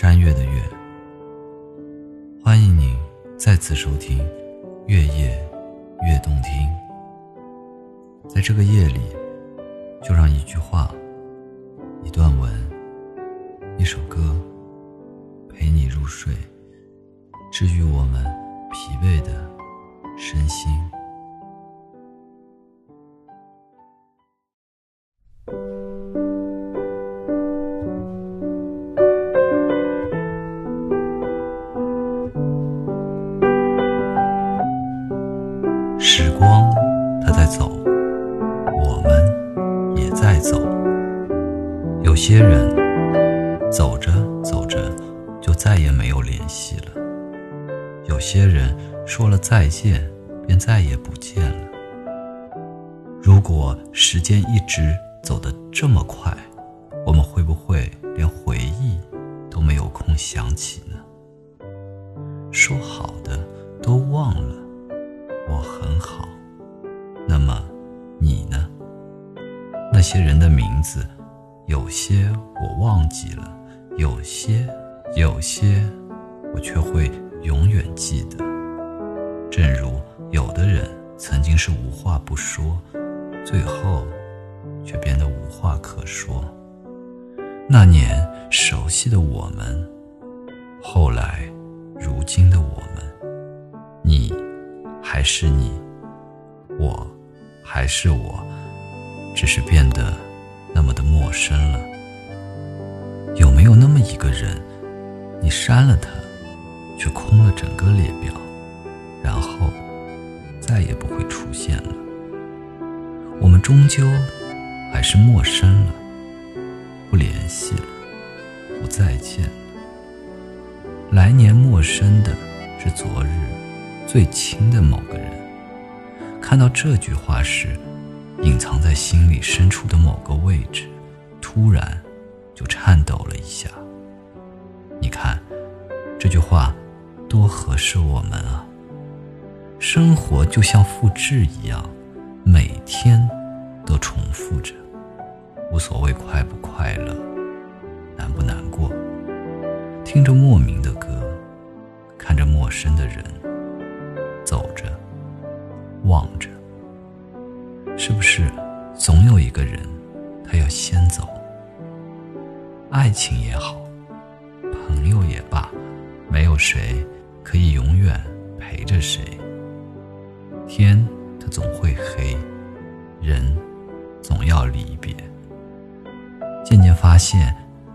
山月的月。欢迎你再次收听《月夜月动听》。在这个夜里，就让一句话、一段文、一首歌，陪你入睡，治愈我们疲惫的身心。光，它在走，我们也在走。有些人走着走着就再也没有联系了，有些人说了再见便再也不见了。如果时间一直走得这么快，我们会不会连回忆都没有空想起呢？说好的都忘了。那些人的名字，有些我忘记了，有些有些我却会永远记得。正如有的人曾经是无话不说，最后却变得无话可说。那年熟悉的我们，后来如今的我们，你。还是你，我还是我，只是变得那么的陌生了。有没有那么一个人，你删了他，却空了整个列表，然后再也不会出现了？我们终究还是陌生了，不联系了，不再见了。来年陌生的是昨日。最亲的某个人，看到这句话时，隐藏在心里深处的某个位置，突然就颤抖了一下。你看，这句话多合适我们啊！生活就像复制一样，每天都重复着，无所谓快不快乐，难不难过，听着莫名的歌，看着陌生的人。走着，望着，是不是总有一个人，他要先走？爱情也好，朋友也罢，没有谁可以永远陪着谁。天它总会黑，人总要离别。渐渐发现，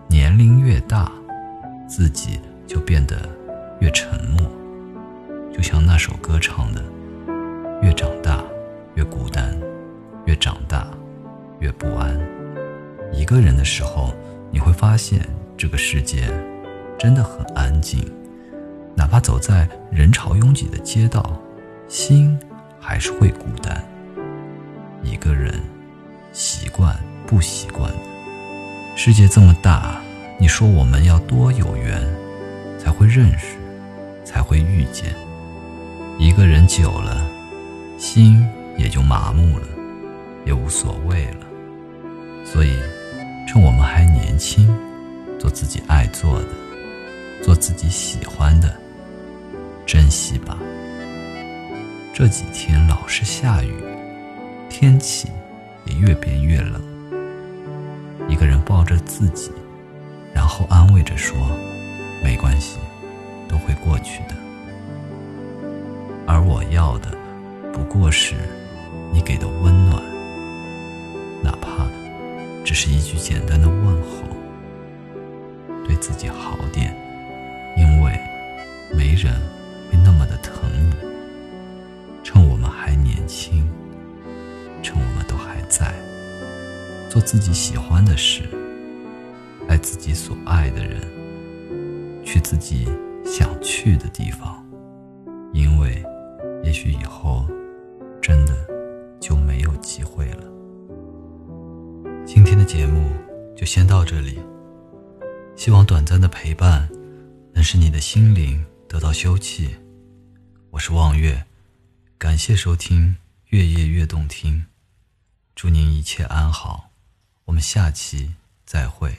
年龄越大，自己就变得越沉默。就像那首歌唱的：“越长大越孤单，越长大越不安。一个人的时候，你会发现这个世界真的很安静，哪怕走在人潮拥挤的街道，心还是会孤单。一个人习惯不习惯。世界这么大，你说我们要多有缘，才会认识，才会遇见。”一个人久了，心也就麻木了，也无所谓了。所以，趁我们还年轻，做自己爱做的，做自己喜欢的，珍惜吧。这几天老是下雨，天气也越变越冷。一个人抱着自己，然后安慰着说：“没关系，都会过去的。”而我要的，不过是只是一句简单的问候。对自己好点，因为没人会那么的疼你。趁我们还年轻，趁我们都还在，做自己喜欢的事，爱自己所爱的人，去自己想去的地方，因为。也许以后，今天的节目就先到这里，希望短暂的陪伴能使你的心灵得到休憩。我是望月，感谢收听《月夜越动听》，祝您一切安好，我们下期再会。